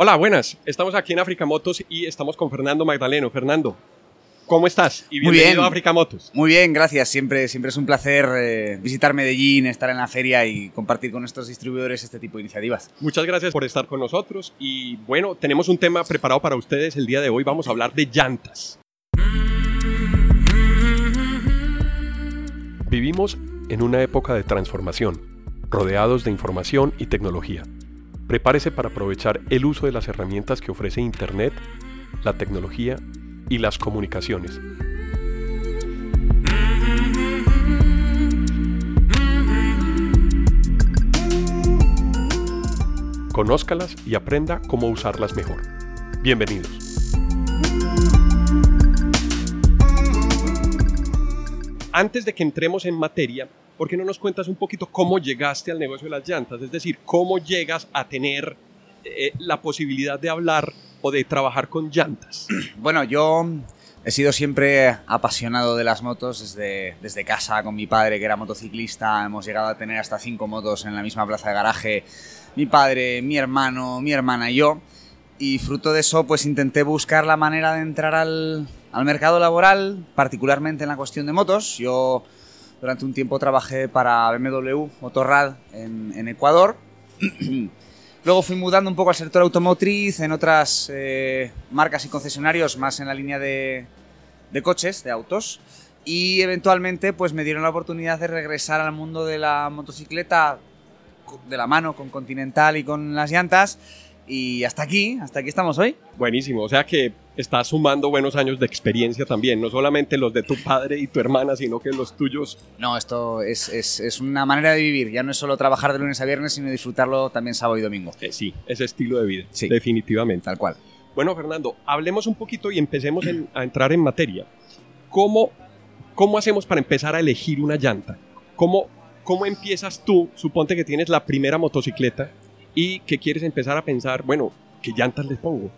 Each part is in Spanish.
Hola, buenas. Estamos aquí en África Motos y estamos con Fernando Magdaleno. Fernando, ¿cómo estás? Y Muy bienvenido bien. a África Motos. Muy bien, gracias. Siempre, siempre es un placer eh, visitar Medellín, estar en la feria y compartir con nuestros distribuidores este tipo de iniciativas. Muchas gracias por estar con nosotros y bueno, tenemos un tema preparado para ustedes el día de hoy. Vamos a hablar de llantas. Vivimos en una época de transformación, rodeados de información y tecnología. Prepárese para aprovechar el uso de las herramientas que ofrece Internet, la tecnología y las comunicaciones. Conózcalas y aprenda cómo usarlas mejor. Bienvenidos. Antes de que entremos en materia, ¿por qué no nos cuentas un poquito cómo llegaste al negocio de las llantas? Es decir, cómo llegas a tener eh, la posibilidad de hablar o de trabajar con llantas. Bueno, yo he sido siempre apasionado de las motos desde, desde casa con mi padre, que era motociclista. Hemos llegado a tener hasta cinco motos en la misma plaza de garaje. Mi padre, mi hermano, mi hermana y yo. Y fruto de eso, pues intenté buscar la manera de entrar al, al mercado laboral, particularmente en la cuestión de motos. Yo durante un tiempo trabajé para BMW Motorrad en, Ecuador. Luego fui mudando un poco al sector automotriz, en otras eh, marcas y concesionarios, más en la línea de, de coches, de autos. Y eventualmente pues me dieron la oportunidad de regresar al mundo de la motocicleta de la mano con Continental y con las llantas. Y hasta aquí, hasta aquí estamos hoy. Buenísimo, o sea que estás sumando buenos años de experiencia también, no solamente los de tu padre y tu hermana, sino que los tuyos. No, esto es, es- es una manera de vivir. Ya no es solo trabajar de lunes a viernes, sino disfrutarlo también sábado y domingo. Eh, sí, ese estilo de vida, Sí. definitivamente. Tal cual. Bueno, Fernando, hablemos un poquito y empecemos en- a entrar en materia. ¿Cómo, ¿Cómo hacemos para empezar a elegir una llanta? ¿Cómo, ¿Cómo empiezas tú? Suponte que tienes la primera motocicleta y que quieres empezar a pensar, bueno, ¿qué llantas les pongo?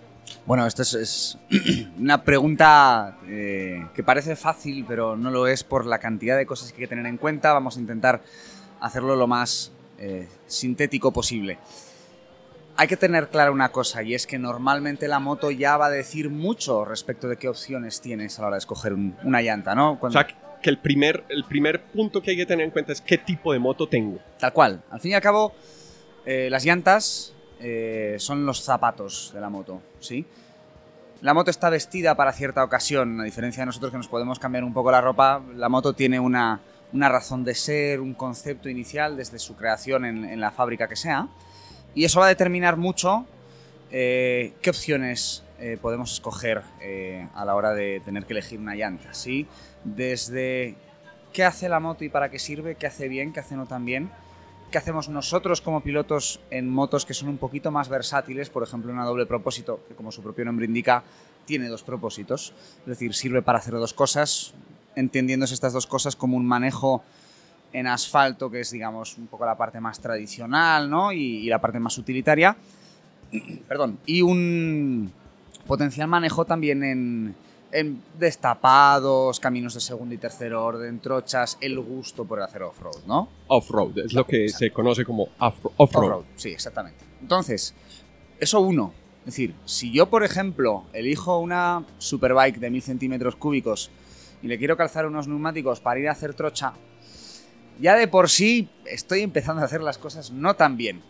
Bueno, esto es, es una pregunta eh, que parece fácil, pero no lo es por la cantidad de cosas que hay que tener en cuenta. Vamos a intentar hacerlo lo más eh, sintético posible. Hay que tener clara una cosa, y es que normalmente la moto ya va a decir mucho respecto de qué opciones tienes a la hora de escoger un- una llanta, ¿no? O sea, que el primer, el primer punto que hay que tener en cuenta es qué tipo de moto tengo. Tal cual. Al fin y al cabo, eh, las llantas eh, son los zapatos de la moto, ¿sí? La moto está vestida para cierta ocasión, a diferencia de nosotros que nos podemos cambiar un poco la ropa, la moto tiene una, una razón de ser, un concepto inicial desde su creación en, la fábrica que sea, y eso va a determinar mucho eh, qué opciones podemos escoger a la hora de tener que elegir una llanta, ¿sí? Desde qué hace la moto y para qué sirve, qué hace bien, qué hace no tan bien, qué hacemos nosotros como pilotos en motos que son un poquito más versátiles, por ejemplo una doble propósito, que como su propio nombre indica, tiene dos propósitos, es decir, sirve para hacer dos cosas, entendiéndose estas dos cosas como un manejo en asfalto, que es digamos un poco la parte más tradicional, ¿no? Y la parte más utilitaria, perdón, y un potencial manejo también en, en destapados, caminos de segundo y tercer orden, trochas, el gusto por hacer off-road, ¿no? Off-road, es lo que se conoce como off- off-road. Off-road, sí, exactamente. Entonces, eso uno. Es decir, si yo, por ejemplo, elijo una superbike de 1000 centímetros cúbicos y le quiero calzar unos neumáticos para ir a hacer trocha, ya de por sí estoy empezando a hacer las cosas no tan bien.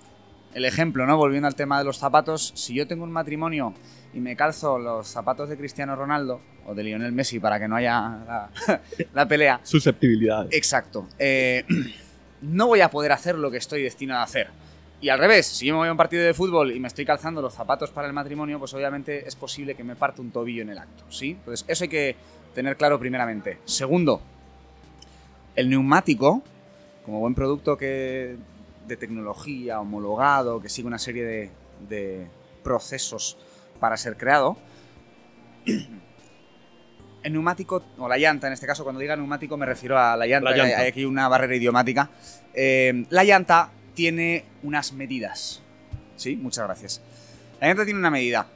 El ejemplo, ¿no? Volviendo al tema de los zapatos, si yo tengo un matrimonio y me calzo los zapatos de Cristiano Ronaldo o de Lionel Messi para que no haya la, la pelea, Susceptibilidades. Exacto. Eh, no voy a poder hacer lo que estoy destinado a hacer. Y al revés, si yo me voy a un partido de fútbol y me estoy calzando los zapatos para el matrimonio, pues obviamente es posible que me parte un tobillo en el acto, ¿sí? Entonces, eso hay que tener claro primeramente. Segundo, el neumático, como buen producto que de tecnología, homologado, que sigue una serie de, de procesos para ser creado, el neumático, o la llanta en este caso, cuando diga neumático me refiero a la llanta, La llanta. hay aquí una barrera idiomática. Eh, la llanta tiene unas medidas. Sí, muchas gracias. La llanta tiene una medida,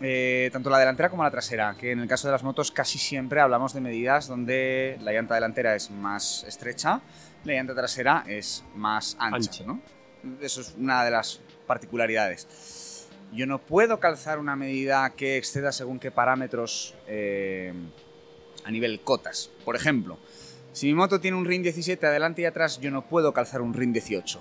eh, tanto la delantera como la trasera, que en el caso de las motos casi siempre hablamos de medidas donde la llanta delantera es más estrecha, la llanta trasera es más ancha, Ancha. ¿no? Eso es una de las particularidades. yo no puedo calzar una medida que exceda según qué parámetros eh, a nivel cotas. Por ejemplo, si mi moto tiene un RIN 17 adelante y atrás, yo no puedo calzar un RIN 18.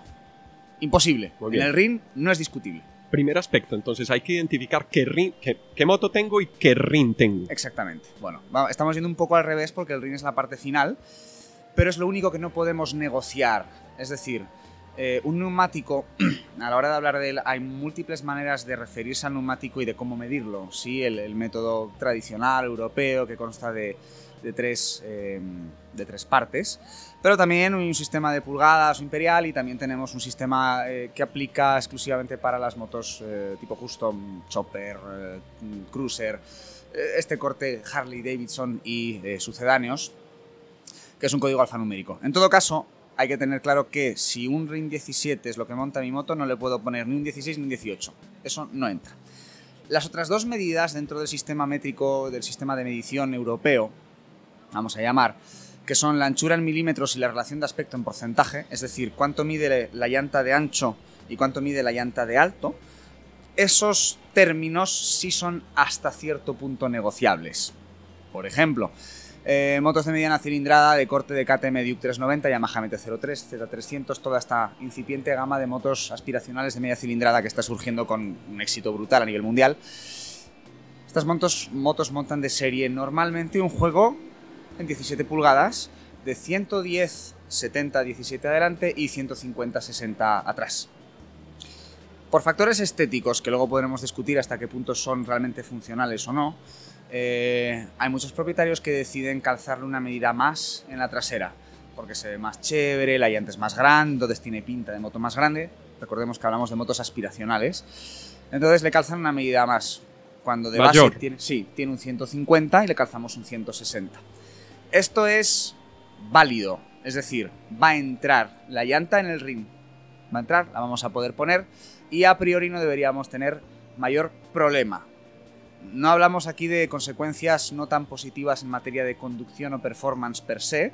Imposible. En el RIN no es discutible. Primer aspecto, entonces hay que identificar qué, rin- qué, qué moto tengo y qué rin tengo. Exactamente. Bueno, estamos yendo un poco al revés porque el RIN es la parte final, pero es lo único que no podemos negociar. Es decir, eh, un neumático, a la hora de hablar de él, hay múltiples maneras de referirse al neumático y de cómo medirlo. Sí, el, el método tradicional europeo que consta de, de tres, eh, de tres partes, pero también un sistema de pulgadas imperial y también tenemos un sistema eh, que aplica exclusivamente para las motos eh, tipo custom, chopper, eh, cruiser, eh, este corte Harley Davidson y sucedáneos, que es un código alfanumérico. En todo caso, hay que tener claro que si un RIN 17 es lo que monta mi moto, no le puedo poner ni un 16 ni un 18. Eso no entra. Las otras dos medidas dentro del sistema métrico, del sistema de medición europeo, vamos a llamar, que son la anchura en milímetros y la relación de aspecto en porcentaje, es decir, cuánto mide la llanta de ancho y cuánto mide la llanta de alto, esos términos sí son hasta cierto punto negociables. Por ejemplo, eh, motos de mediana cilindrada de corte de KTM Duke 390, Yamaha MT-03, Z300, toda esta incipiente gama de motos aspiracionales de media cilindrada que está surgiendo con un éxito brutal a nivel mundial. Estas motos, motos montan de serie normalmente un juego en 17 pulgadas de 110 70 17 adelante y 150 60 atrás. Por factores estéticos, que luego podremos discutir hasta qué punto son realmente funcionales o no, eh, hay muchos propietarios que deciden calzarle una medida más en la trasera, porque se ve más chévere, la llanta es más grande, entonces tiene pinta de moto más grande. Recordemos que hablamos de motos aspiracionales. Entonces le calzan una medida más. Cuando de Mayor. base tiene, sí, tiene un 150 y le calzamos un 160. Esto es válido, es decir, va a entrar la llanta en el ring. Va a entrar, la vamos a poder poner y a priori no deberíamos tener mayor problema. No hablamos aquí de consecuencias no tan positivas en materia de conducción o performance per se,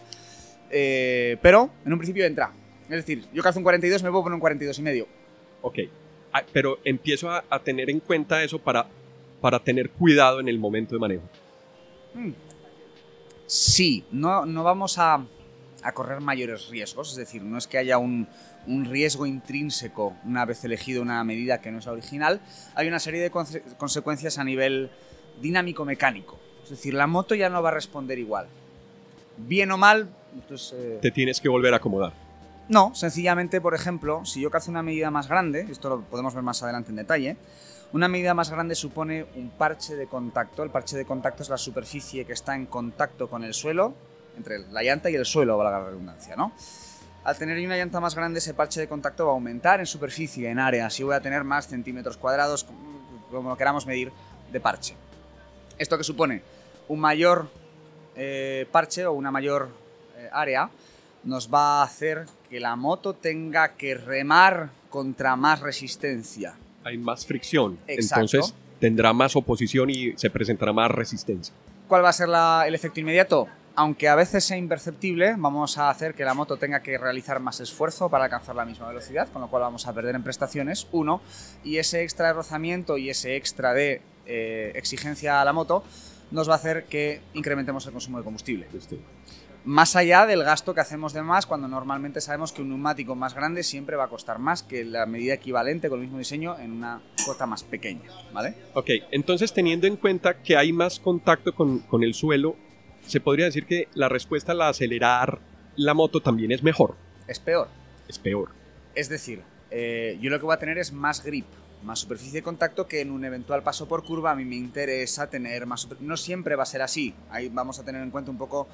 eh, pero en un principio entra. Es decir, yo calzo un 42, me puedo poner un 42 y medio. Ok, Ah, pero empiezo a, a tener en cuenta eso para, para tener cuidado en el momento de manejo. Mm. Sí, no, no vamos a, a correr mayores riesgos, es decir, no es que haya un, un riesgo intrínseco una vez elegido una medida que no es la original, hay una serie de conse- consecuencias a nivel dinámico-mecánico. Es decir, la moto ya no va a responder igual. Bien o mal, pues, eh, Te tienes que volver a acomodar. no, sencillamente, por ejemplo, si yo calzo una medida más grande, esto lo podemos ver más adelante en detalle, una medida más grande supone un parche de contacto. El parche de contacto es la superficie que está en contacto con el suelo, entre la llanta y el suelo, valga la redundancia, ¿no? Al tener una llanta más grande, ese parche de contacto va a aumentar en superficie, en área, así voy a tener más centímetros cuadrados, como lo queramos medir, de parche. ¿Esto que supone? Un mayor eh, parche o una mayor eh, área nos va a hacer que la moto tenga que remar contra más resistencia. Hay más fricción. Exacto. Entonces tendrá más oposición y se presentará más resistencia. ¿Cuál va a ser la- el efecto inmediato? Aunque a veces sea imperceptible, vamos a hacer que la moto tenga que realizar más esfuerzo para alcanzar la misma velocidad, con lo cual vamos a perder en prestaciones, uno, y ese extra de rozamiento y ese extra de eh, exigencia a la moto nos va a hacer que incrementemos el consumo de combustible. Este, Más allá del gasto que hacemos de más cuando normalmente sabemos que un neumático más grande siempre va a costar más que la medida equivalente con el mismo diseño en una cota más pequeña, ¿vale? Ok, entonces teniendo en cuenta que hay más contacto con, con el suelo, se podría decir que la respuesta al acelerar la moto también es mejor. Es peor. Es peor. Es decir, eh, yo lo que voy a tener es más grip, más superficie de contacto que en un eventual paso por curva a mí me interesa tener más... No siempre va a ser así. Ahí vamos a tener en cuenta un poco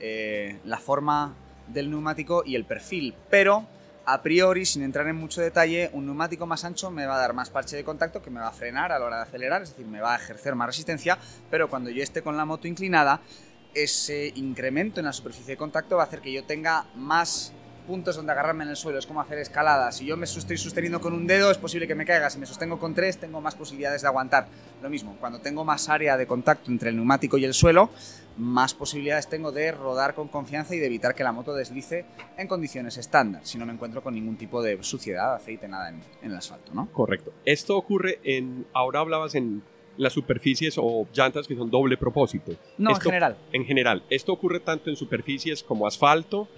eh, la forma del neumático y el perfil. Pero, a priori, sin entrar en mucho detalle, un neumático más ancho me va a dar más parche de contacto que me va a frenar a la hora de acelerar, es decir, me va a ejercer más resistencia, pero cuando yo esté con la moto inclinada, ese incremento en la superficie de contacto va a hacer que yo tenga más puntos donde agarrarme en el suelo, es como hacer escalada. Si yo me estoy sosteniendo con un dedo, es posible que me caiga. Si me sostengo con tres, tengo más posibilidades de aguantar. Lo mismo, cuando tengo más área de contacto entre el neumático y el suelo, más posibilidades tengo de rodar con confianza y de evitar que la moto deslice en condiciones estándar, si no me encuentro con ningún tipo de suciedad, aceite, nada en, el asfalto, ¿no? Correcto. Esto ocurre en, ahora hablabas en las superficies o llantas que son doble propósito. No, Esto- en general. En general, esto ocurre tanto en superficies como asfalto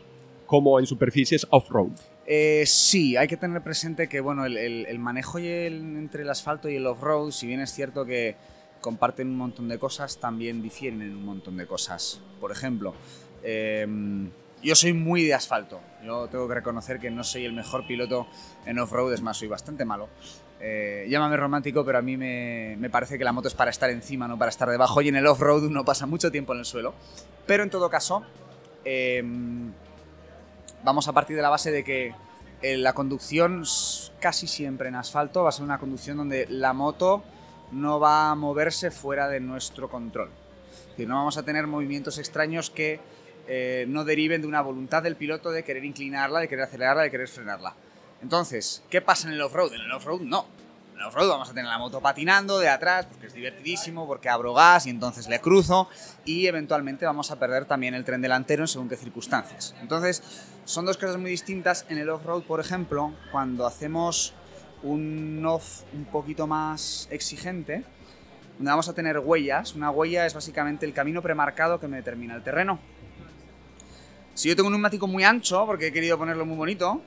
como en superficies off-road. Eh, sí, hay que tener presente que bueno, el, el- el manejo y el- entre el asfalto y el off-road, si bien es cierto que comparten un montón de cosas, también difieren en un montón de cosas. Por ejemplo, em, yo soy muy de asfalto. Yo tengo que reconocer que no soy el mejor piloto en off-road, es más, soy bastante malo. Eh, llámame romántico, pero a mí me, parece que la moto es para estar encima, no para estar debajo. Y en el off-road uno pasa mucho tiempo en el suelo. Pero en todo caso, em, vamos a partir de la base de que eh, la conducción casi siempre en asfalto va a ser una conducción donde la moto no va a moverse fuera de nuestro control. Es no vamos a tener movimientos extraños que eh, no deriven de una voluntad del piloto de querer inclinarla, de querer acelerarla, de querer frenarla. Entonces, ¿qué pasa en el off-road? En el off-road no. En el off-road vamos a tener la moto patinando de atrás porque es divertidísimo, porque abro gas y entonces le cruzo y eventualmente vamos a perder también el tren delantero en según qué circunstancias. Entonces, son dos cosas muy distintas. En el off-road, por ejemplo, cuando hacemos un off un poquito más exigente, donde vamos a tener huellas. Una huella es básicamente el camino premarcado que me determina el terreno. Si yo tengo un neumático muy ancho, porque he querido ponerlo muy bonito,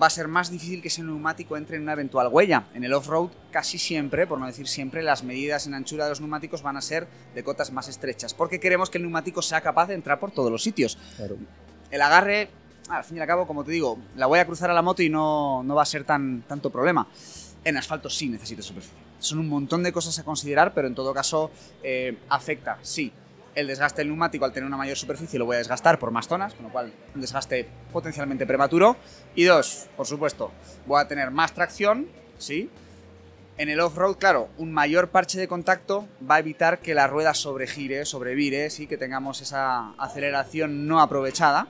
va a ser más difícil que ese neumático entre en una eventual huella. En el off-road, casi siempre, por no decir siempre, las medidas en anchura de los neumáticos van a ser de cotas más estrechas, porque queremos que el neumático sea capaz de entrar por todos los sitios. El agarre, al fin y al cabo, como te digo, la voy a cruzar a la moto y no, no va a ser tan, tanto problema. En asfalto sí necesito superficie. Son un montón de cosas a considerar, pero en todo caso eh, afecta, sí. El desgaste del neumático al tener una mayor superficie lo voy a desgastar por más zonas, con lo cual un desgaste potencialmente prematuro. Y dos, por supuesto, voy a tener más tracción, sí. En el off-road, claro, un mayor parche de contacto va a evitar que la rueda sobregire, sobrevire, sí, que tengamos esa aceleración no aprovechada.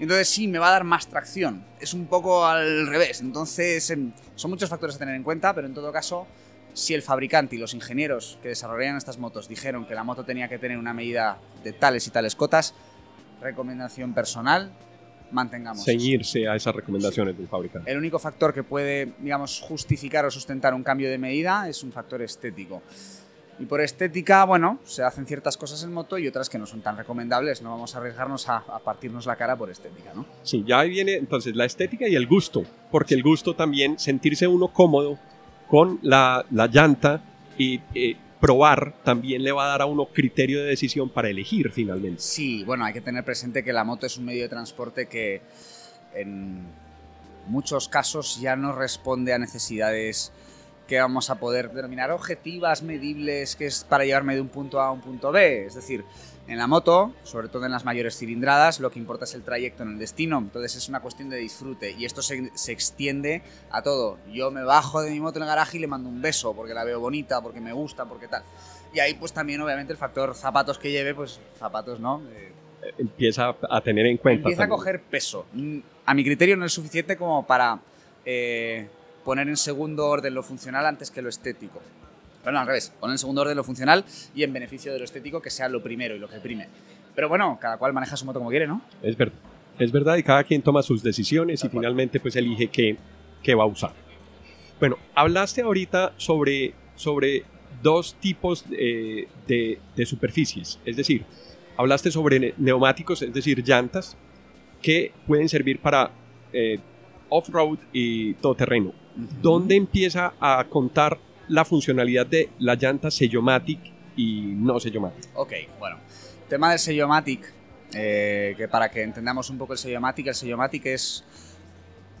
Entonces sí, me va a dar más tracción. Es un poco al revés. Entonces em, son muchos factores a tener en cuenta, pero en todo caso, si el fabricante y los ingenieros que desarrollaron estas motos dijeron que la moto tenía que tener una medida de tales y tales cotas, recomendación personal, mantengamos. Ceñirse a esas recomendaciones del fabricante. El único factor que puede, digamos, justificar o sustentar un cambio de medida es un factor estético. Y por estética, bueno, se hacen ciertas cosas en moto y otras que no son tan recomendables. No vamos a arriesgarnos a, a partirnos la cara por estética, ¿no? Sí, ya ahí viene entonces la estética y el gusto, porque el gusto también, sentirse uno cómodo con la, la llanta y eh, probar también le va a dar a uno criterio de decisión para elegir finalmente. Sí, bueno, hay que tener presente que la moto es un medio de transporte que en muchos casos ya no responde a necesidades que vamos a poder denominar objetivas, medibles, que es para llevarme de un punto A a un punto B. Es decir, en la moto, sobre todo en las mayores cilindradas, lo que importa es el trayecto en el destino. Entonces es una cuestión de disfrute y esto se, se extiende a todo. Yo me bajo de mi moto en el garaje y le mando un beso porque la veo bonita, porque me gusta, porque tal. Y ahí pues también obviamente el factor zapatos que lleve, pues zapatos, ¿no? Eh, Empieza a tener en cuenta. empieza a coger peso. A mi criterio no es suficiente como para eh, poner en segundo orden lo funcional antes que lo estético. Pero no, al revés, poner en segundo orden lo funcional y en beneficio de lo estético que sea lo primero y lo que prime. Pero bueno, cada cual maneja su moto como quiere, ¿no? Es verdad. Es verdad y cada quien toma sus decisiones y cual. finalmente pues elige qué, qué va a usar. Bueno, hablaste ahorita sobre, sobre dos tipos eh, de, de superficies. Es decir, hablaste sobre ne- neumáticos, es decir, llantas, que pueden servir para eh, off-road y todoterreno. ¿Dónde empieza a contar la funcionalidad de la llanta Sellomatic y no Sellomatic? Ok, bueno. Tema del Sellomatic, eh, que para que entendamos un poco el Sellomatic, el Sellomatic es,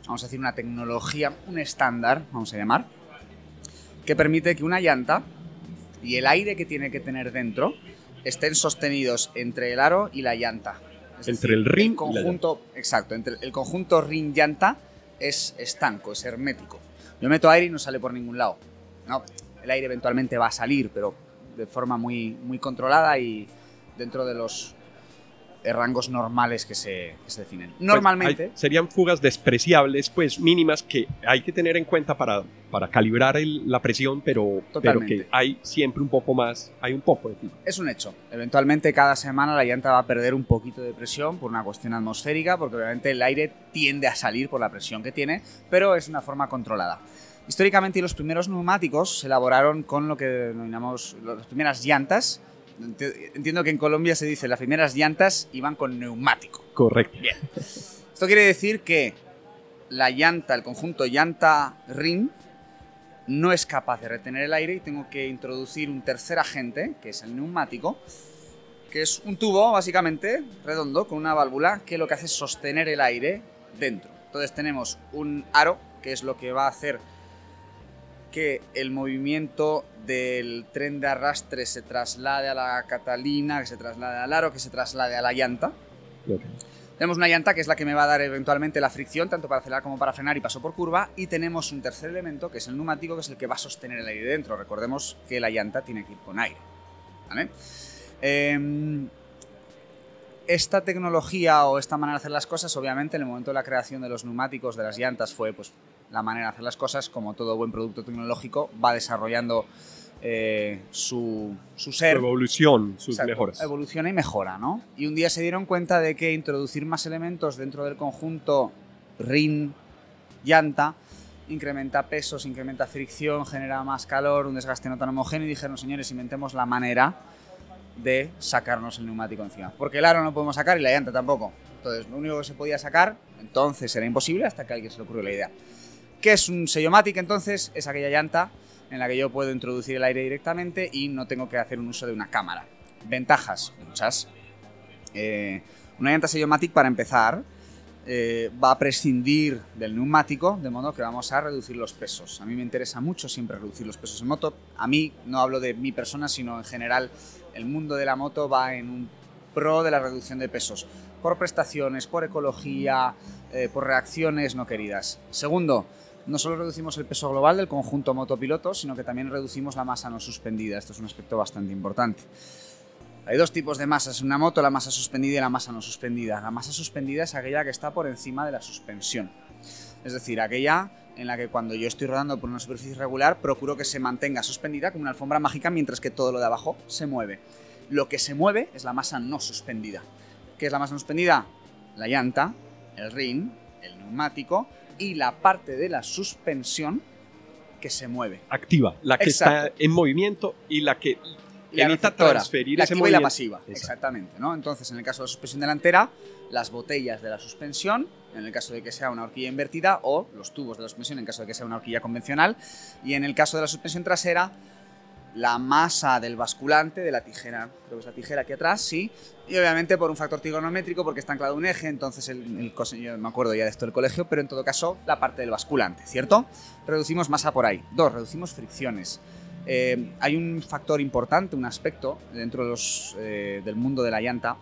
vamos a decir, una tecnología, un estándar, vamos a llamar, que permite que una llanta y el aire que tiene que tener dentro estén sostenidos entre el aro y la llanta. Es Entre el y la conjunto, exacto, entre el conjunto ring-llanta es estanco, es hermético. Yo meto aire y no sale por ningún lado. No, el aire eventualmente va a salir, pero de forma muy, muy controlada y dentro de los rangos normales que se, que se definen. Normalmente... Pues hay- serían fugas despreciables, pues mínimas, que hay que tener en cuenta para, para calibrar el- la presión, pero, pero que hay siempre un poco más, hay un poco de fuga. Es un hecho. Eventualmente cada semana la llanta va a perder un poquito de presión por una cuestión atmosférica, porque obviamente el aire tiende a salir por la presión que tiene, pero es una forma controlada. Históricamente los primeros neumáticos se elaboraron con lo que denominamos las primeras llantas. Enti- Entiendo que en Colombia se dice las primeras llantas iban con neumático. Correcto. Esto quiere decir que la llanta, el conjunto llanta-rin, no es capaz de retener el aire y tengo que introducir un tercer agente, que es el neumático, que es un tubo básicamente redondo con una válvula que lo que hace es sostener el aire dentro. Entonces tenemos un aro, que es lo que va a hacer que el movimiento del tren de arrastre se traslade a la catalina, que se traslade al aro, que se traslade a la llanta. Tenemos una llanta que es la que me va a dar eventualmente la fricción, tanto para acelerar como para frenar y paso por curva. Y tenemos un tercer elemento, que es el neumático, que es el que va a sostener el aire dentro. Recordemos que la llanta tiene que ir con aire. ¿vale? Em, esta tecnología o esta manera de hacer las cosas, obviamente, en el momento de la creación de los neumáticos, de las llantas, fue pues, la manera de hacer las cosas. Como todo buen producto tecnológico, va desarrollando eh, su, su Su ser. evolución, sus mejoras. Evoluciona y mejora, ¿no? Y un día se dieron cuenta de que introducir más elementos dentro del conjunto RIN, llanta, incrementa pesos, incrementa fricción, genera más calor, un desgaste no tan homogéneo y dijeron, señores, inventemos la manera de sacarnos el neumático encima. Porque el aro no podemos sacar y la llanta tampoco. Entonces, lo único que se podía sacar, entonces era imposible hasta que alguien se le ocurrió la idea. ¿Qué es un sellomatic entonces? Es aquella llanta en la que yo puedo introducir el aire directamente y no tengo que hacer un uso de una cámara. Ventajas, muchas. Eh, una llanta sellomatic, para empezar, eh, va a prescindir del neumático, de modo que vamos a reducir los pesos. A mí me interesa mucho siempre reducir los pesos en moto. A mí, no hablo de mi persona, sino en general, el mundo de la moto va en un pro de la reducción de pesos. Por prestaciones, por ecología, eh, por reacciones no queridas. Segundo, no solo reducimos el peso global del conjunto motopiloto, sino que también reducimos la masa no suspendida. Esto es un aspecto bastante importante. Hay dos tipos de masas en una moto, la masa suspendida y la masa no suspendida. La masa suspendida es aquella que está por encima de la suspensión. Es decir, aquella en la que cuando yo estoy rodando por una superficie regular procuro que se mantenga suspendida como una alfombra mágica mientras que todo lo de abajo se mueve. Lo que se mueve es la masa no suspendida. ¿Qué es la masa no suspendida? La llanta, el rin, el neumático y la parte de la suspensión que se mueve. Activa, la que Exacto. está en movimiento y la que la evita transferir la ese activa y la movimiento. pasiva. Exacto. Exactamente, ¿no? Entonces, en el caso de la suspensión delantera, las botellas de la suspensión, en el caso de que sea una horquilla invertida, o los tubos de la suspensión, en caso de que sea una horquilla convencional, y en el caso de la suspensión trasera, la masa del basculante, de la tijera, creo que es la tijera aquí atrás, sí, y obviamente por un factor trigonométrico, porque está anclado un eje, entonces el, el yo me acuerdo ya de esto del colegio, pero en todo caso, la parte del basculante, ¿cierto? Reducimos masa por ahí. Dos, reducimos fricciones. Eh, hay un factor importante, un aspecto dentro de los, eh, del mundo de la llanta,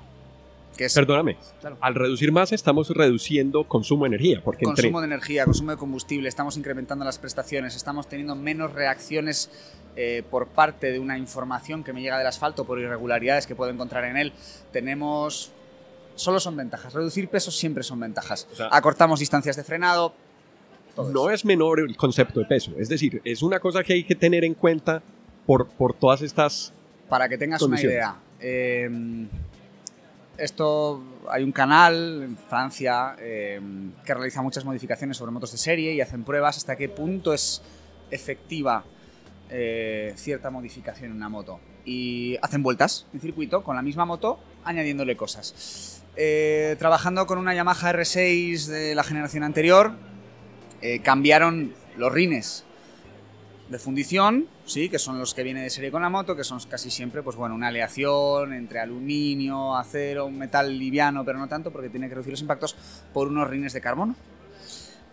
que es Perdóname, Claro. al reducir más estamos reduciendo consumo de energía, porque entre consumo de energía, consumo de combustible, estamos incrementando las prestaciones, estamos teniendo menos reacciones eh, por parte de una información que me llega del asfalto por irregularidades que puedo encontrar en él. Tenemos... Solo son ventajas. Reducir pesos siempre son ventajas. O sea- Acortamos distancias de frenado. todo no eso. es menor el concepto de peso. Es decir, es una cosa que hay que tener en cuenta por, por todas estas... Para que tengas una idea. eh, esto hay un canal en Francia eh, que realiza muchas modificaciones sobre motos de serie y hacen pruebas hasta qué punto es efectiva eh, cierta modificación en una moto. Y hacen vueltas en circuito con la misma moto añadiéndole cosas. Eh, trabajando con una Yamaha R6 de la generación anterior, cambiaron los rines de fundición, sí, que son los que vienen de serie con la moto, que son casi siempre, pues bueno, una aleación entre aluminio, acero, un metal liviano, pero no tanto porque tiene que reducir los impactos por unos rines de carbono.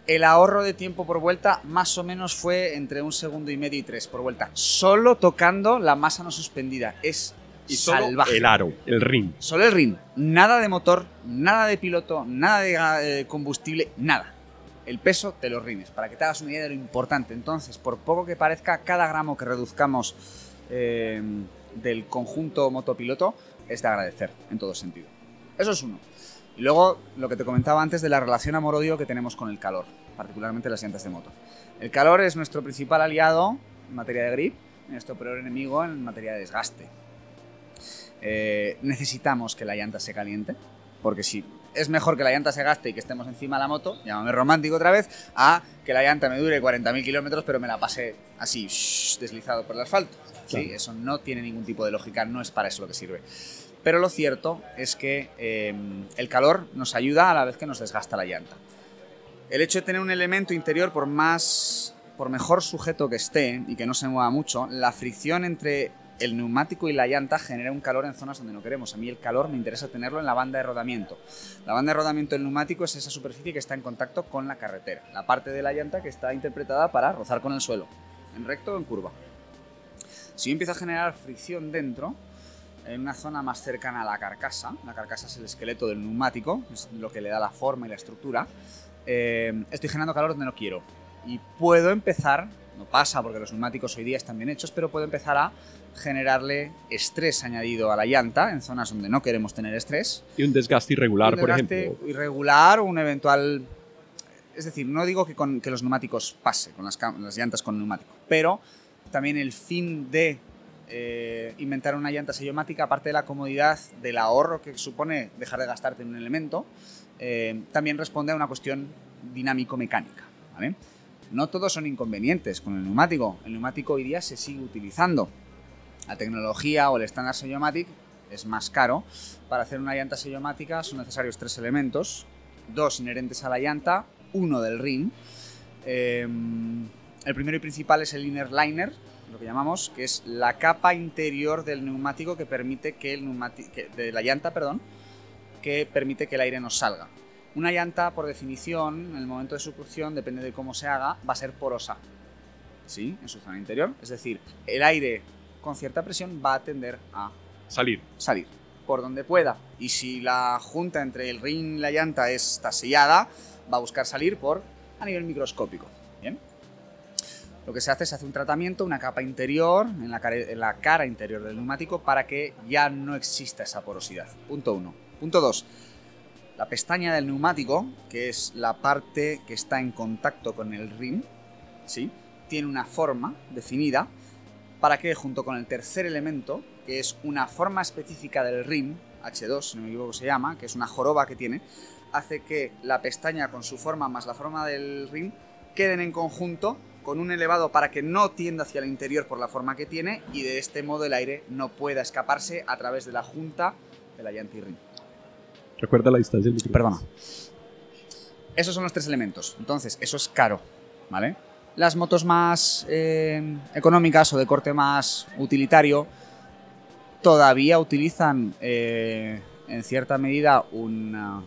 El ahorro de tiempo por vuelta más o menos fue entre un segundo y medio y tres por vuelta, solo tocando la masa no suspendida. Es Y solo salvaje. el aro, el ring. Solo el rin, nada de motor, nada de piloto, nada de eh, combustible, nada. El peso de los rines, para que te hagas una idea de lo importante. Entonces, por poco que parezca, cada gramo que reduzcamos eh, del conjunto motopiloto es de agradecer, en todo sentido. Eso es uno. Y luego lo que te comentaba antes de la relación amor-odio que tenemos con el calor, particularmente las llantas de moto. El calor es nuestro principal aliado en materia de grip nuestro peor enemigo en materia de desgaste. Eh, necesitamos que la llanta se caliente, porque si es mejor que la llanta se gaste y que estemos encima de la moto, llámame romántico otra vez, a que la llanta me dure 40.000 kilómetros pero me la pase así, shh, deslizado por el asfalto. ¿sí? Eso no tiene ningún tipo de lógica, no es para eso lo que sirve. Pero lo cierto es que eh, el calor nos ayuda a la vez que nos desgasta la llanta. El hecho de tener un elemento interior, por más, por mejor sujeto que esté y que no se mueva mucho, la fricción entre el neumático y la llanta genera un calor en zonas donde no queremos. A mí el calor me interesa tenerlo en la banda de rodamiento. La banda de rodamiento del neumático es esa superficie que está en contacto con la carretera, la parte de la llanta que está interpretada para rozar con el suelo, en recto o en curva. Si yo empiezo a generar fricción dentro, en una zona más cercana a la carcasa, la carcasa es el esqueleto del neumático, es lo que le da la forma y la estructura, eh, estoy generando calor donde no quiero. Y puedo empezar, no pasa porque los neumáticos hoy día están bien hechos, pero puedo empezar a generarle estrés añadido a la llanta en zonas donde no queremos tener estrés. Y un desgaste irregular, Un por desgaste ejemplo. irregular o un eventual... Es decir, no digo que, con, que los neumáticos pase, con las llantas con neumático, pero también el fin de eh, inventar una llanta sellomática, aparte de la comodidad del ahorro que supone dejar de gastarte en un elemento, eh, también responde a una cuestión dinámico-mecánica. ¿vale? No todos son inconvenientes con el neumático. El neumático hoy día se sigue utilizando. La tecnología o el estándar Sellomatic es más caro. Para hacer una llanta sellomática son necesarios tres elementos, dos inherentes a la llanta, uno del ring. Eh, el primero y principal es el inner liner, lo que llamamos, que es la capa interior del neumático que permite que el neumático, de la llanta, perdón, que permite que el aire nos salga. Una llanta, por definición, en el momento de su cocción, depende de cómo se haga, va a ser porosa. ¿Sí? En su zona interior. Es decir, el aire con cierta presión va a tender a Salir. salir por donde pueda. Y si la junta entre el ring y la llanta está sellada, va a buscar salir por a nivel microscópico. Bien. Lo que se hace es hace un tratamiento, una capa interior en la, cara, en la cara interior del neumático para que ya no exista esa porosidad. Punto uno. Punto dos. La pestaña del neumático, que es la parte que está en contacto con el ring, ¿sí? tiene una forma definida para que junto con el tercer elemento, que es una forma específica del rim, H2 si no me equivoco se llama, que es una joroba que tiene, hace que la pestaña con su forma más la forma del rim queden en conjunto con un elevado para que no tienda hacia el interior por la forma que tiene y de este modo el aire no pueda escaparse a través de la junta de la rim. Recuerda la distancia del. Perdona. Esos son los tres elementos. Entonces, eso es caro, ¿vale? Las motos más eh, económicas o de corte más utilitario todavía utilizan eh, en cierta medida una...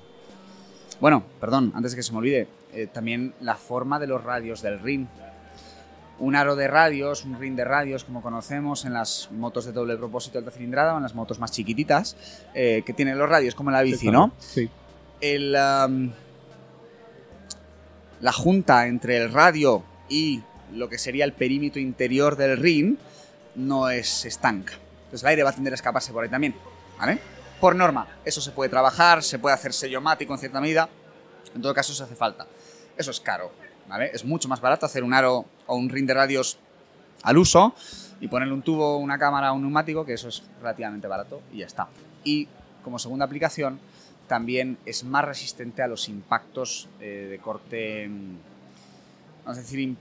Bueno, perdón, antes de que se me olvide, eh, también la forma de los radios del ring. Un aro de radios, un ring de radios, como conocemos en las motos de doble propósito alta cilindrada o en las motos más chiquititas, eh, que tienen los radios como en la bici, ¿no? Sí. el, um, la junta entre el radio y lo que sería el perímetro interior del ring no es estanca. Entonces el aire va a tender a escaparse por ahí también, ¿vale? Por norma, eso se puede trabajar, se puede hacer sellomático en cierta medida, en todo caso eso hace falta. Eso es caro, ¿vale? Es mucho más barato hacer un aro o un ring de radios al uso y ponerle un tubo, una cámara, un neumático, que eso es relativamente barato y ya está. Y como segunda aplicación, también es más resistente a los impactos eh, de corte, mm, vamos a decir, im-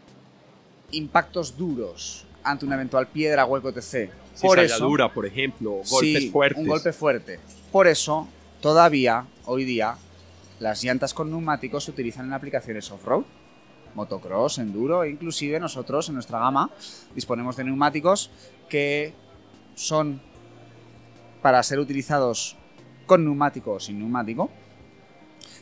impactos duros ante una eventual piedra, hueco, etc. Por eso, por ejemplo, golpes Sí, fuertes. un golpe fuerte. Por eso, todavía, hoy día, las llantas con neumáticos se utilizan en aplicaciones off-road, motocross, enduro, e inclusive nosotros en nuestra gama disponemos de neumáticos que son para ser utilizados con neumático o sin neumático,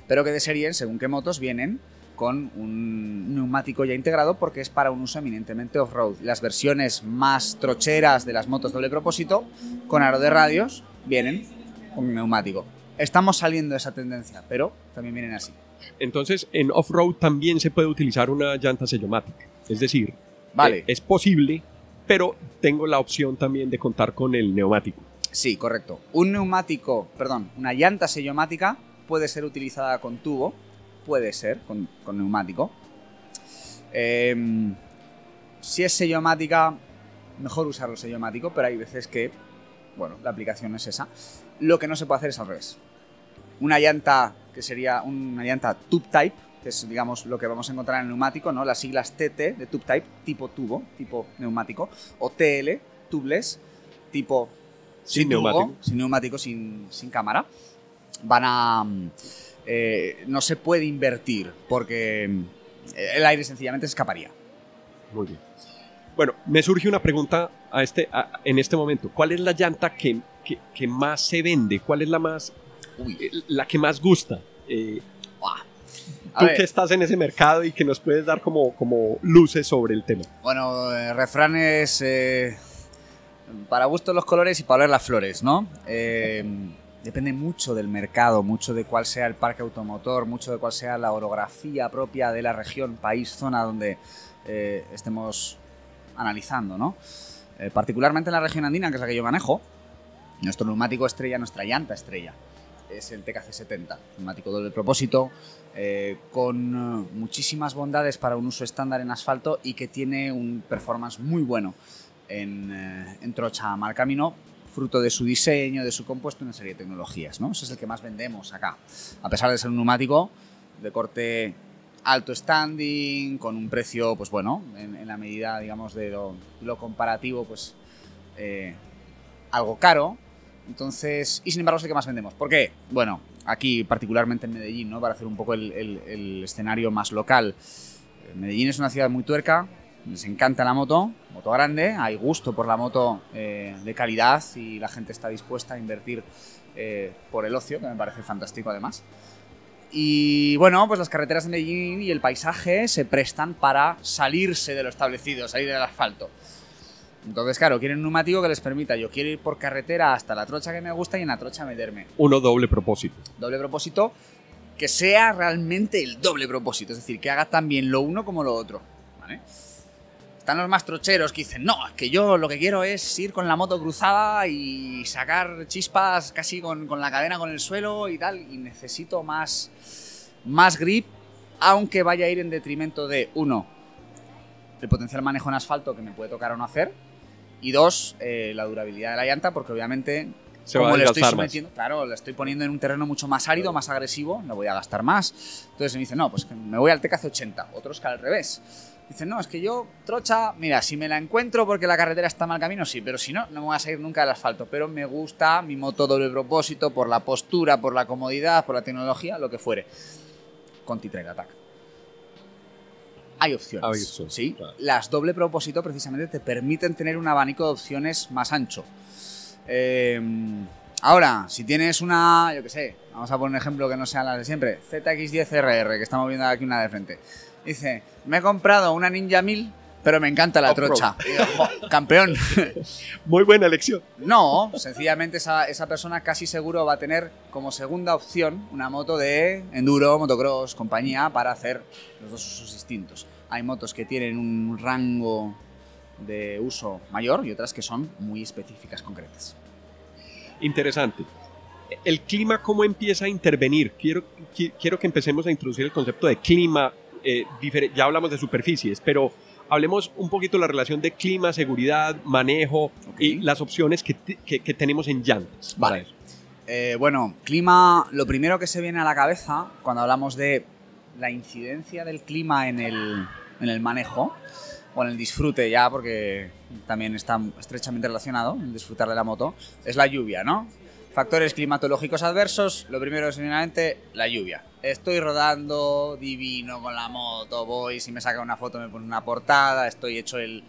pero que de serie, según qué motos, vienen con un neumático ya integrado porque es para un uso eminentemente off-road. Las versiones más trocheras de las motos doble propósito, con aro de radios, vienen con neumático. Estamos saliendo de esa tendencia, pero también vienen así. Entonces, en off-road también se puede utilizar una llanta sellomática. Es decir, Vale. eh, es posible, pero tengo la opción también de contar con el neumático. Sí, correcto. Un neumático, perdón, una llanta sellomática puede ser utilizada con tubo, puede ser con, con neumático. Em, si es sellomática, mejor usarlo sellomático, pero hay veces que, bueno, la aplicación es esa. Lo que no se puede hacer es al revés. Una llanta que sería una llanta tube type, que es, digamos, lo que vamos a encontrar en el neumático, ¿no? Las siglas TT de tube type, tipo tubo, tipo neumático, o TL, tubeless, tipo Sin tubo, neumático. sin neumático, sin, sin cámara. Van a... eh, no se puede invertir porque mm, el aire sencillamente escaparía. Muy bien. Bueno, me surge una pregunta a este, a- en este momento. ¿Cuál es la llanta que, que- que más se vende? ¿Cuál es la más, eh, la que más gusta? Eh, A tú que estás en ese mercado y que nos puedes dar como, como luces sobre el tema. Bueno, eh, refranes eh, para gusto los colores y para oler las flores, ¿no? Eh, depende mucho del mercado, mucho de cuál sea el parque automotor, mucho de cuál sea la orografía propia de la región, país, zona donde estemos analizando, ¿no? Particularmente en la región andina, que es la que yo manejo, nuestro neumático estrella, nuestra llanta estrella, es el TKC70, neumático doble propósito, eh, con eh, muchísimas bondades para un uso estándar en asfalto y que tiene un performance muy bueno en, eh, trocha mal camino, fruto de su diseño, de su compuesto una serie de tecnologías. ¿no? Ese es el que más vendemos acá. A pesar de ser un neumático de corte alto standing, con un precio, pues bueno, en, la medida, digamos, de lo, comparativo, pues algo caro. Entonces, y sin embargo es el que más vendemos. ¿Por qué? Bueno, aquí particularmente en Medellín, ¿no? Para hacer un poco el, escenario más local. Eh, Medellín es una ciudad muy tuerca, les encanta la moto, moto grande, hay gusto por la moto eh, de calidad y la gente está dispuesta a invertir eh, por el ocio, que me parece fantástico además. Y bueno, pues las carreteras de Medellín y el paisaje se prestan para salirse de lo establecido, salir del asfalto. Entonces, claro, quieren un neumático que les permita, yo quiero ir por carretera hasta la trocha que me gusta y en la trocha meterme. Uno doble propósito. Doble propósito, que sea realmente el doble propósito, es decir, que haga también lo uno como lo otro. ¿vale? Están los más trocheros que dicen, no, es que yo lo que quiero es ir con la moto cruzada y sacar chispas casi con, con la cadena con el suelo y tal, y necesito más, más grip, aunque vaya a ir en detrimento de, uno, el potencial manejo en asfalto que me puede tocar o no hacer, y dos, eh, la durabilidad de la llanta, porque obviamente Se como le estoy desgastar más. sometiendo, claro, le estoy poniendo en un terreno mucho más árido, más agresivo, no voy a gastar más. Entonces me dicen, no, pues me voy al TKC 80, otros que al revés. Dicen, no, es que yo, trocha, mira, si me la encuentro porque la carretera está mal camino, sí, pero si no, no me voy a salir nunca del asfalto. Pero me gusta mi moto doble propósito por la postura, por la comodidad, por la tecnología, lo que fuere. Conti Trail Attack. Hay opciones. Hay opciones, ¿sí? claro. Las doble propósito precisamente te permiten tener un abanico de opciones más ancho. Eh, ahora, si tienes una, yo qué sé, vamos a poner un ejemplo que no sean las de siempre, ZX10RR, que estamos viendo aquí una de frente. Dice, me he comprado una Ninja 1000, pero me encanta la trocha. Y digo, "Jo, campeón. Muy buena elección. No, sencillamente esa, esa persona casi seguro va a tener como segunda opción una moto de enduro, motocross, compañía, para hacer los dos usos distintos. Hay motos que tienen un rango de uso mayor y otras que son muy específicas, concretas. Interesante. El clima, ¿cómo empieza a intervenir? Quiero, qui- quiero que empecemos a introducir el concepto de clima. eh, ya hablamos de superficies, pero hablemos un poquito de la relación de clima, seguridad, manejo y las opciones que, que- que tenemos en llantas. para Vale. eso. Eh, bueno, clima, lo primero que se viene a la cabeza cuando hablamos de la incidencia del clima en el, en el manejo o en el disfrute ya, porque también está estrechamente relacionado el disfrutar de la moto, es la lluvia, ¿no? Factores climatológicos adversos, lo primero es evidentemente la lluvia. Estoy rodando divino con la moto, voy, si me saca una foto me pone una portada, estoy hecho el,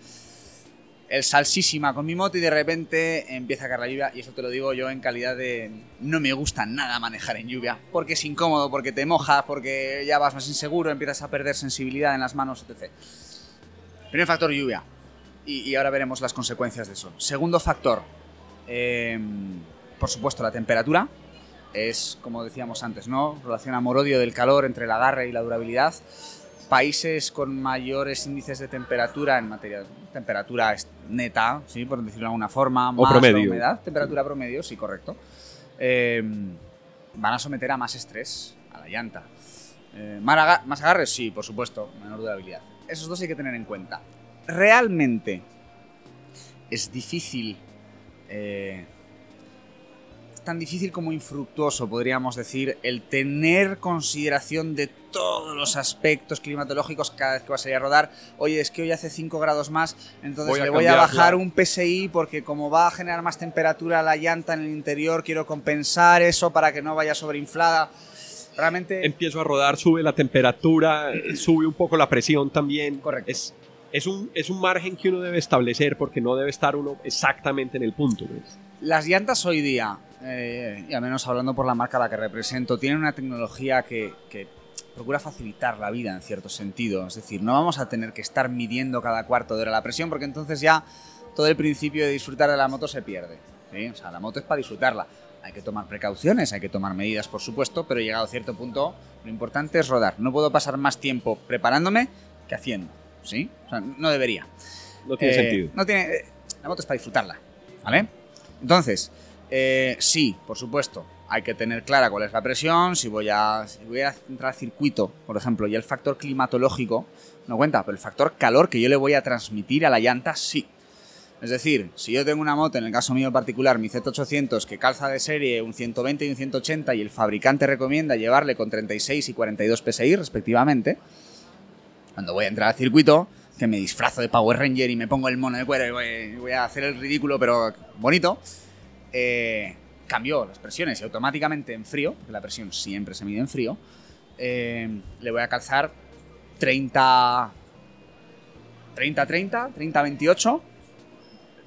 el salsísima con mi moto y de repente empieza a caer la lluvia y eso te lo digo yo en calidad de no me gusta nada manejar en lluvia porque es incómodo, porque te mojas, porque ya vas más inseguro, empiezas a perder sensibilidad en las manos, etc. Primer factor lluvia y, ahora veremos las consecuencias de eso. Segundo factor, eh, por supuesto la temperatura es como decíamos antes, ¿no? Relación amor-odio del calor entre el agarre y la durabilidad. Países con mayores índices de temperatura en materia de temperatura neta, ¿sí? por decirlo de alguna forma, más la promedio. humedad, temperatura promedio, sí, correcto, eh, van a someter a más estrés a la llanta. Eh, ¿más aga- ¿Más agarres? Sí, por supuesto, menor durabilidad. Esos dos hay que tener en cuenta. Realmente es difícil, eh, tan difícil como infructuoso, podríamos decir, el tener consideración de todos los aspectos climatológicos cada vez que vas a ir a rodar. Oye, es que hoy hace 5 grados más, entonces Voy le voy a bajar un PSI porque como va a generar más temperatura la llanta en el interior, quiero compensar eso para que no vaya sobreinflada. Realmente... Empiezo a rodar, sube la temperatura, sube un poco la presión también. Correcto. Es, es, un, es un margen que uno debe establecer porque no debe estar uno exactamente en el punto. Las llantas hoy día, eh, y al menos hablando por la marca a la que represento, tienen una tecnología que, que procura facilitar la vida en cierto sentido. Es decir, no vamos a tener que estar midiendo cada cuarto de hora la presión porque entonces ya todo el principio de disfrutar de la moto se pierde. ¿sí? O sea, la moto es para disfrutarla. Hay que tomar precauciones, hay que tomar medidas, por supuesto, pero llegado a cierto punto, lo importante es rodar. No puedo pasar más tiempo preparándome que haciendo. ¿Sí? O sea, no debería. No tiene Eh, sentido. No tiene, eh, la moto es para disfrutarla, ¿vale? Entonces, eh, sí, por supuesto, hay que tener clara cuál es la presión, si voy a, si voy a entrar al circuito, por ejemplo, y el factor climatológico no cuenta, pero el factor calor que yo le voy a transmitir a la llanta, sí. Es decir, si yo tengo una moto, en el caso mío particular, mi Z800, que calza de serie un 120 y un 180 y el fabricante recomienda llevarle con 36 y 42 PSI respectivamente, cuando voy a entrar al circuito, que me disfrazo de Power Ranger y me pongo el mono de cuero y voy a hacer el ridículo, pero bonito, eh, cambio las presiones y automáticamente en frío, porque la presión siempre se mide en frío, eh, le voy a calzar 30... 30-30, 30-28.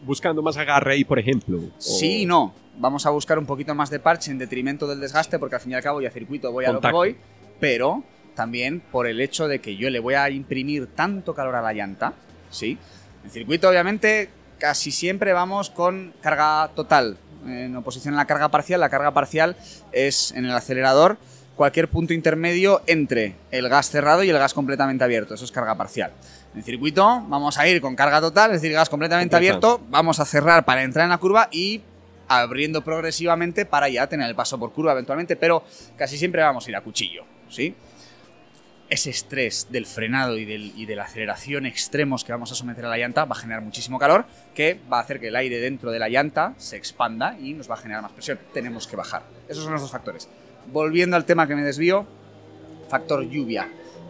Buscando más agarre ahí, por ejemplo. o- Sí y no. Vamos a buscar un poquito más de parche en detrimento del desgaste, porque al fin y al cabo ya circuito voy a lo que voy, pero también por el hecho de que yo le voy a imprimir tanto calor a la llanta, ¿sí? En circuito, obviamente, casi siempre vamos con carga total. En oposición a la carga parcial, la carga parcial es en el acelerador cualquier punto intermedio entre el gas cerrado y el gas completamente abierto. Eso es carga parcial. En circuito vamos a ir con carga total, es decir, gas completamente Completa. abierto, vamos a cerrar para entrar en la curva y abriendo progresivamente para ya tener el paso por curva eventualmente, pero casi siempre vamos a ir a cuchillo, ¿sí? Ese estrés del frenado y, del- y de la aceleración extremos que vamos a someter a la llanta va a generar muchísimo calor, que va a hacer que el aire dentro de la llanta se expanda y nos va a generar más presión. Tenemos que bajar. Esos son los dos factores. Volviendo al tema que me desvío, factor lluvia.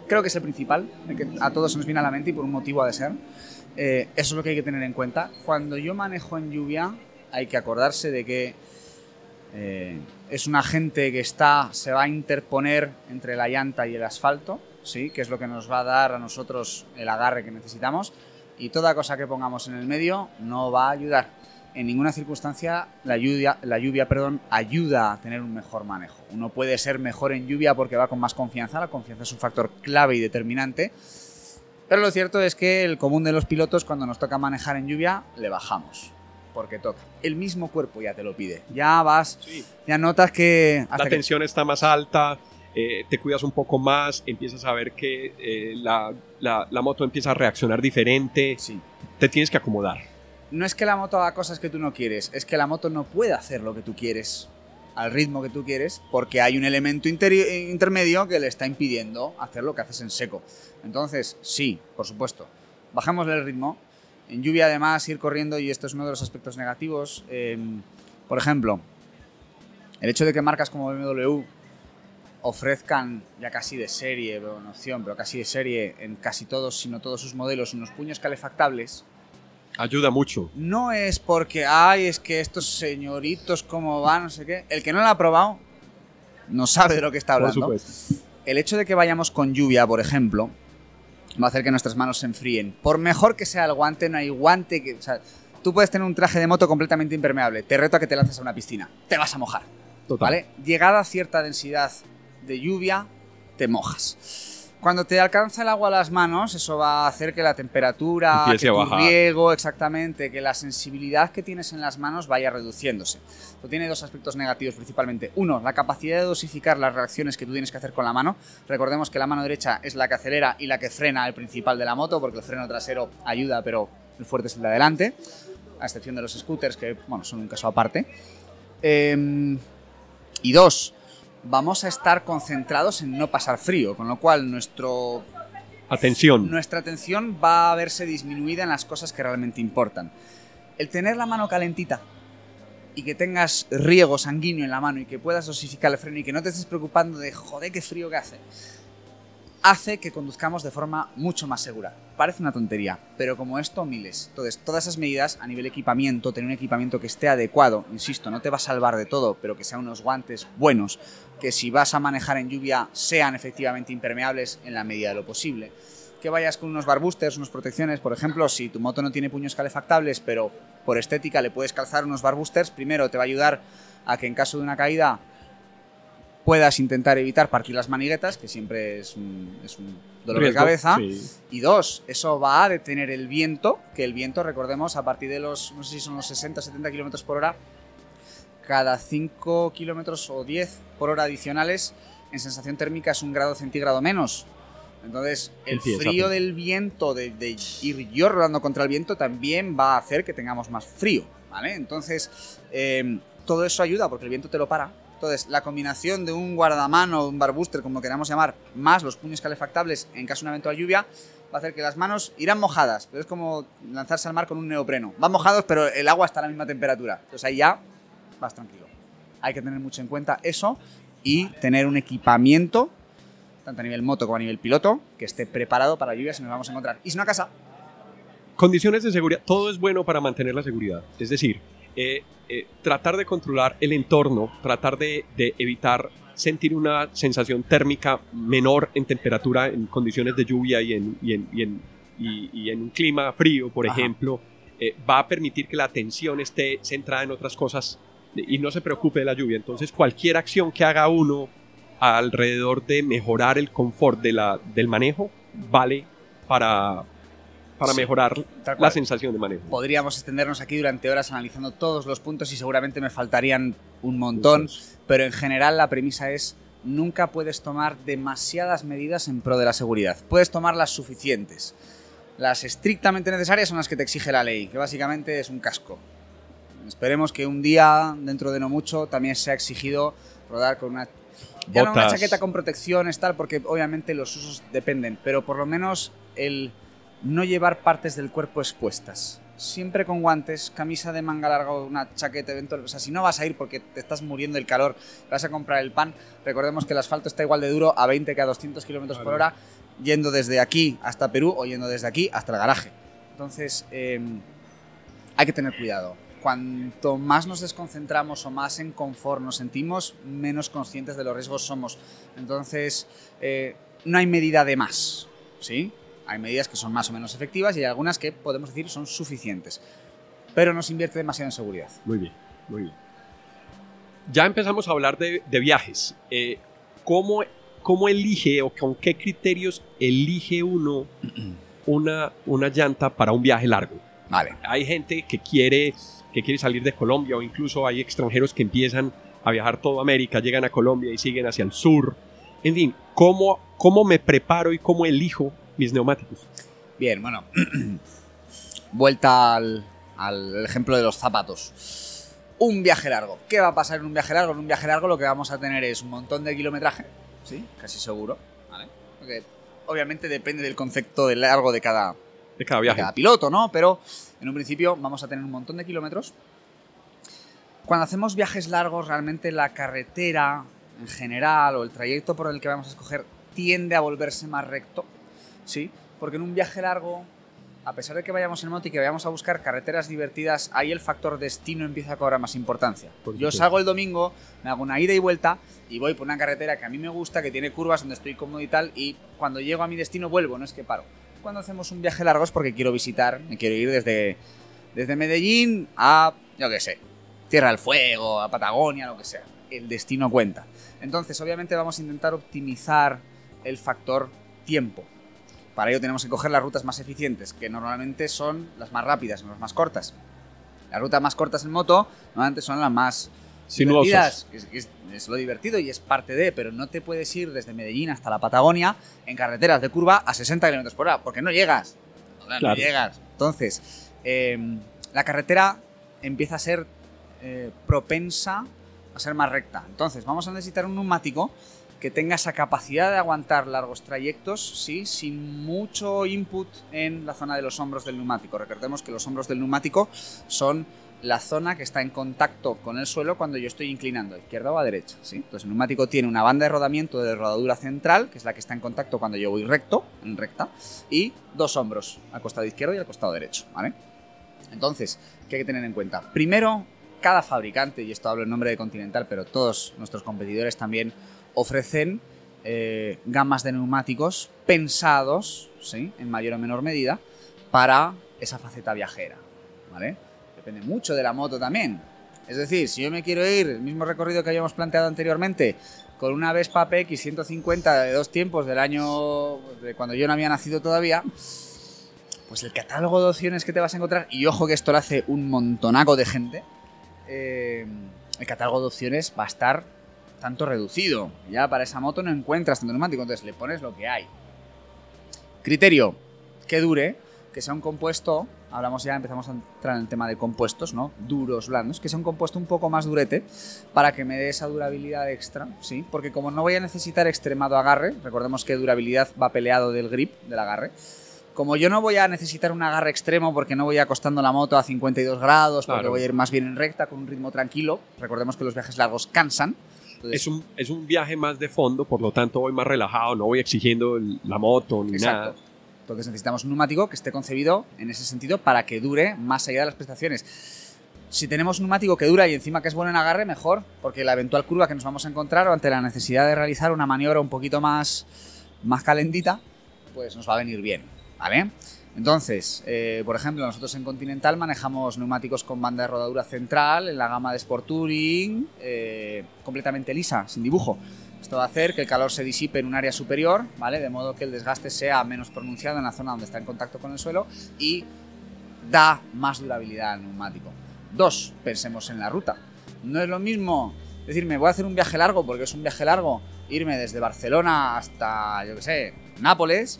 Creo que es el principal, que a todos se nos viene a la mente y por un motivo ha de ser. Eh, eso es lo que hay que tener en cuenta. Cuando yo manejo en lluvia, hay que acordarse de que eh, es un agente que está, se va a interponer entre la llanta y el asfalto, ¿sí? que es lo que nos va a dar a nosotros el agarre que necesitamos. Y toda cosa que pongamos en el medio no va a ayudar. En ninguna circunstancia la lluvia, la lluvia perdón, ayuda a tener un mejor manejo. Uno puede ser mejor en lluvia porque va con más confianza. La confianza es un factor clave y determinante. Pero lo cierto es que el común de los pilotos, cuando nos toca manejar en lluvia, le bajamos. Porque toca. El mismo cuerpo ya te lo pide. Ya vas, Sí. ya notas que. La que- tensión está más alta, eh, te cuidas un poco más, empiezas a ver que eh, la, la- la moto empieza a reaccionar diferente, Sí. te tienes que acomodar. No es que la moto haga cosas que tú no quieres, es que la moto no puede hacer lo que tú quieres al ritmo que tú quieres porque hay un elemento intermedio que le está impidiendo hacer lo que haces en seco. Entonces, sí, por supuesto, bajémosle el ritmo. En lluvia, además, ir corriendo, y esto es uno de los aspectos negativos. eh, por ejemplo, el hecho de que marcas como BMW ofrezcan ya casi de serie, pero no opción, pero casi de serie en casi todos, sino todos sus modelos, unos puños calefactables, Ayuda mucho. no es porque, ay, es que estos señoritos cómo van, no sé qué. El que no lo ha probado no sabe de lo que está Por hablando. supuesto. El hecho de que vayamos con lluvia, por ejemplo, va a hacer que nuestras manos se enfríen. Por mejor que sea el guante, no hay guante que... O sea, tú puedes tener un traje de moto completamente impermeable. Te reto a que te lances a una piscina. Te vas a mojar. Total. ¿Vale? Llegada a cierta densidad de lluvia, te mojas. Cuando te alcanza el agua a las manos, eso va a hacer que la temperatura, Empiece que tu riego, exactamente, que la sensibilidad que tienes en las manos vaya reduciéndose. Esto tiene dos aspectos negativos principalmente. Uno, la capacidad de dosificar las reacciones que tú tienes que hacer con la mano. Recordemos que la mano derecha es la que acelera y la que frena el principal de la moto, porque el freno trasero ayuda, pero el fuerte es el de adelante, a excepción de los scooters, que bueno, son un caso aparte. Em, y dos, vamos a estar concentrados en no pasar frío, con lo cual nuestro, Atención. nuestra atención va a verse disminuida en las cosas que realmente importan. El tener la mano calentita y que tengas riego sanguíneo en la mano y que puedas dosificar el freno y que no te estés preocupando de joder qué frío que hace, hace que conduzcamos de forma mucho más segura. Parece una tontería, pero como esto, miles. Entonces, todas esas medidas a nivel equipamiento, tener un equipamiento que esté adecuado, insisto, no te va a salvar de todo, pero que sean unos guantes buenos, que si vas a manejar en lluvia sean efectivamente impermeables en la medida de lo posible. Que vayas con unos bar boosters, unas protecciones, por ejemplo, si tu moto no tiene puños calefactables, pero por estética le puedes calzar unos bar boosters, primero te va a ayudar a que en caso de una caída puedas intentar evitar partir las maniguetas, que siempre es un, es un dolor Riesgo, de cabeza. sí. Y dos, eso va a detener el viento, que el viento, recordemos, a partir de los, no sé si son los 60, 70 kilómetros por hora, cada 5 kilómetros o 10 por hora adicionales, en sensación térmica es un grado centígrado menos. Entonces, el frío del viento, de, de ir yo rodando contra el viento, también va a hacer que tengamos más frío, ¿vale? Entonces, eh, todo eso ayuda porque el viento te lo para. Entonces, la combinación de un guardamano, un barbuster, como queramos llamar, más los puños calefactables en caso de una eventual lluvia, va a hacer que las manos irán mojadas, pero es como lanzarse al mar con un neopreno. Van mojados, pero el agua está a la misma temperatura. Entonces ahí ya vas tranquilo. Hay que tener mucho en cuenta eso y tener un equipamiento, tanto a nivel moto como a nivel piloto, que esté preparado para la lluvia si nos vamos a encontrar. Y si no a casa, Condiciones de seguridad. Todo es bueno para mantener la seguridad. Es decir, eh, eh, tratar de controlar el entorno, tratar de, de evitar sentir una sensación térmica menor en temperatura en condiciones de lluvia y en, y en, y en, y- y en un clima frío, por Ajá. ejemplo, eh, va a permitir que la atención esté centrada en otras cosas y no se preocupe de la lluvia. Entonces, cualquier acción que haga uno alrededor de mejorar el confort de la, del manejo vale para, para Sí, mejorar la sensación de manejo. podríamos extendernos aquí durante horas analizando todos los puntos y seguramente me faltarían un montón. Entonces, pero en general la premisa es nunca puedes tomar demasiadas medidas en pro de la seguridad. Puedes tomar las suficientes. Las estrictamente necesarias son las que te exige la ley, que básicamente es un casco. Esperemos que un día, dentro de no mucho, también sea exigido rodar con una, ya no una chaqueta con protecciones, tal, porque obviamente los usos dependen, pero por lo menos el no llevar partes del cuerpo expuestas. Siempre con guantes, camisa de manga larga o una chaqueta eventual. O sea, si no vas a ir porque te estás muriendo del calor, vas a comprar el pan, recordemos que el asfalto está igual de duro a 20 que a 200 kilómetros por hora, yendo desde aquí hasta Perú o yendo desde aquí hasta el garaje. Entonces, eh, hay que tener cuidado. Cuanto más nos desconcentramos o más en confort nos sentimos, menos conscientes de los riesgos somos. Entonces, eh, no hay medida de más, ¿sí? Hay medidas que son más o menos efectivas y hay algunas que podemos decir son suficientes. Pero no se invierte demasiado en seguridad. Muy bien, muy bien. Ya empezamos a hablar de, de viajes. Eh, ¿cómo, ¿Cómo elige o con qué criterios elige uno una, una llanta para un viaje largo? Vale. Hay gente que quiere, que quiere salir de Colombia o incluso hay extranjeros que empiezan a viajar toda América, llegan a Colombia y siguen hacia el sur. En fin, ¿cómo, cómo me preparo y cómo elijo mis neumáticos? Bien, bueno. Vuelta al, al ejemplo de los zapatos. Un viaje largo. ¿Qué va a pasar en un viaje largo? En un viaje largo lo que vamos a tener es un montón de kilometraje, ¿sí? Casi seguro, ¿vale? Porque obviamente depende del concepto de largo de cada, De cada de viaje. cada piloto, ¿no? Pero en un principio vamos a tener un montón de kilómetros. Cuando hacemos viajes largos, realmente la carretera en general o el trayecto por el que vamos a escoger tiende a volverse más recto, ¿sí? Porque en un viaje largo, a pesar de que vayamos en moto y que vayamos a buscar carreteras divertidas, ahí el factor destino empieza a cobrar más importancia. Por Yo salgo el domingo, me hago una ida y vuelta y voy por una carretera que a mí me gusta, que tiene curvas donde estoy cómodo y tal, y cuando llego a mi destino vuelvo, no es que paro. Cuando hacemos un viaje largo es porque quiero visitar, me quiero ir desde, desde Medellín a, yo qué sé, Tierra del Fuego, a Patagonia, lo que sea. El destino cuenta. Entonces, obviamente vamos a intentar optimizar el factor tiempo. Para ello tenemos que coger las rutas más eficientes, que normalmente son las más rápidas, no las más cortas. Las rutas más cortas en moto normalmente son las más Sinuosas. es, es- es lo divertido y es parte de, pero no te puedes ir desde Medellín hasta la Patagonia en carreteras de curva a 60 km por hora, porque no llegas. Claro. No llegas. Entonces, eh, la carretera empieza a ser eh, propensa a ser más recta. Entonces, vamos a necesitar un neumático que tenga esa capacidad de aguantar largos trayectos, sí, sin mucho input en la zona de los hombros del neumático. Recordemos que los hombros del neumático son la zona que está en contacto con el suelo cuando yo estoy inclinando a izquierda o a derecha, ¿sí? Entonces el neumático tiene una banda de rodamiento de rodadura central, que es la que está en contacto cuando yo voy recto, en recta, y dos hombros, al costado izquierdo y al costado derecho, ¿vale? Entonces, ¿qué hay que tener en cuenta? Primero, cada fabricante, y esto hablo en nombre de Continental, pero todos nuestros competidores también ofrecen eh, gamas de neumáticos pensados, ¿sí? en mayor o menor medida, para esa faceta viajera. ¿vale? Depende mucho de la moto también. Es decir, si yo me quiero ir el mismo recorrido que habíamos planteado anteriormente, con una Vespa PX 150 de dos tiempos del año de cuando yo no había nacido todavía, pues el catálogo de opciones que te vas a encontrar, y ojo que esto lo hace un montonaco de gente, eh, el catálogo de opciones va a estar tanto reducido. Ya para esa moto no encuentras tanto neumático, entonces le pones lo que hay. Criterio, que dure, que sea un compuesto, hablamos ya, empezamos a entrar en el tema de compuestos, ¿no? Duros, blandos, que sea un compuesto un poco más durete para que me dé esa durabilidad extra, ¿sí? Porque como no voy a necesitar extremado agarre, recordemos que durabilidad va peleado del grip, del agarre, como yo no voy a necesitar un agarre extremo porque no voy acostando la moto a 52 grados, porque Claro. voy a ir más bien en recta con un ritmo tranquilo, recordemos que los viajes largos cansan. Es un, es un viaje más de fondo, por lo tanto voy más relajado, no voy exigiendo la moto ni nada. Entonces necesitamos un neumático que esté concebido en ese sentido para que dure más allá de las prestaciones. Si tenemos un neumático que dura y encima que es bueno en agarre, mejor, porque la eventual curva que nos vamos a encontrar o ante la necesidad de realizar una maniobra un poquito más, más calentita, pues nos va a venir bien, ¿vale? Entonces, eh, por ejemplo, nosotros en Continental manejamos neumáticos con banda de rodadura central en la gama de Sport Touring, eh, completamente lisa, sin dibujo. Esto va a hacer que el calor se disipe en un área superior, ¿vale? De modo que el desgaste sea menos pronunciado en la zona donde está en contacto con el suelo y da más durabilidad al neumático. Dos, pensemos en la ruta. No es lo mismo decirme, voy a hacer un viaje largo, porque es un viaje largo, irme desde Barcelona hasta, yo qué sé, Nápoles,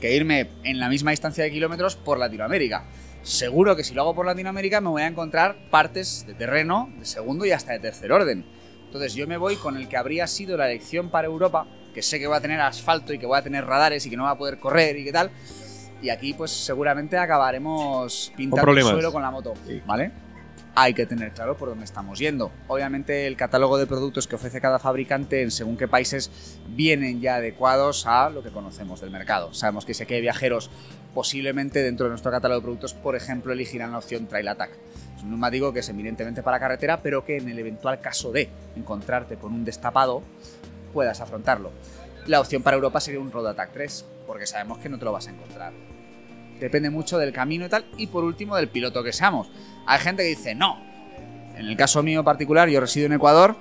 que irme en la misma distancia de kilómetros por Latinoamérica. Seguro que si lo hago por Latinoamérica me voy a encontrar partes de terreno de segundo y hasta de tercer orden. Entonces yo me voy con el que habría sido la elección para Europa, que sé que va a tener asfalto y que va a tener radares y que no va a poder correr y qué tal. Y aquí pues seguramente acabaremos pintando el suelo con la moto. ¿vale? Hay que tener claro por dónde estamos yendo. Obviamente el catálogo de productos que ofrece cada fabricante en según qué países vienen ya adecuados a lo que conocemos del mercado. Sabemos que sé que hay viajeros posiblemente dentro de nuestro catálogo de productos, por ejemplo, elegirán la opción Trail Attack. Es un neumático que es eminentemente para carretera, pero que en el eventual caso de encontrarte con un destapado, puedas afrontarlo. La opción para Europa sería un Road Attack 3, porque sabemos que no te lo vas a encontrar. Depende mucho del camino y tal, y por último del piloto que seamos. Hay gente que dice, no. En el caso mío particular, yo resido en Ecuador,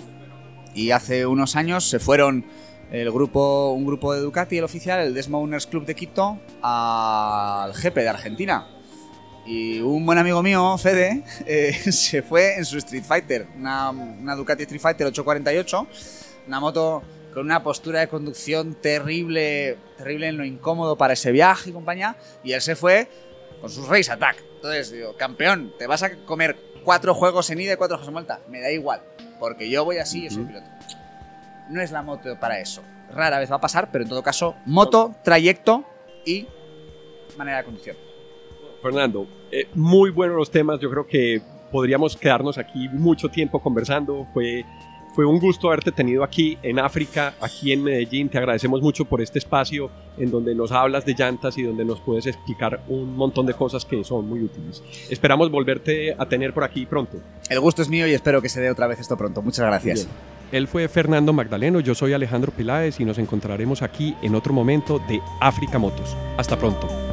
y hace unos años se fueron el grupo, un grupo de Ducati, el oficial, el Desmo Owners Club de Quito, al GP de Argentina. Y un buen amigo mío, Fede, eh, se fue en su Street Fighter, una, una Ducati Street Fighter 848, una moto con una postura de conducción terrible, terrible en lo incómodo para ese viaje y compañía, y él se fue con sus Race Attack. Entonces, digo, campeón, te vas a comer cuatro juegos en ida y cuatro juegos en vuelta. Me da igual, porque yo voy así, yo soy piloto. No es la moto para eso. Rara vez va a pasar, pero en todo caso, moto, trayecto y manera de conducción. Fernando, eh, muy buenos los temas. Yo creo que podríamos quedarnos aquí mucho tiempo conversando. Fue, fue un gusto haberte tenido aquí en África, aquí en Medellín. Te agradecemos mucho por este espacio en donde nos hablas de llantas y donde nos puedes explicar un montón de cosas que son muy útiles. Esperamos volverte a tener por aquí pronto. El gusto es mío y espero que se dé otra vez esto pronto. Muchas gracias. Bien. Él fue Fernando Magdaleno, yo soy Alejandro Piláez y nos encontraremos aquí en otro momento de África Motos. Hasta pronto.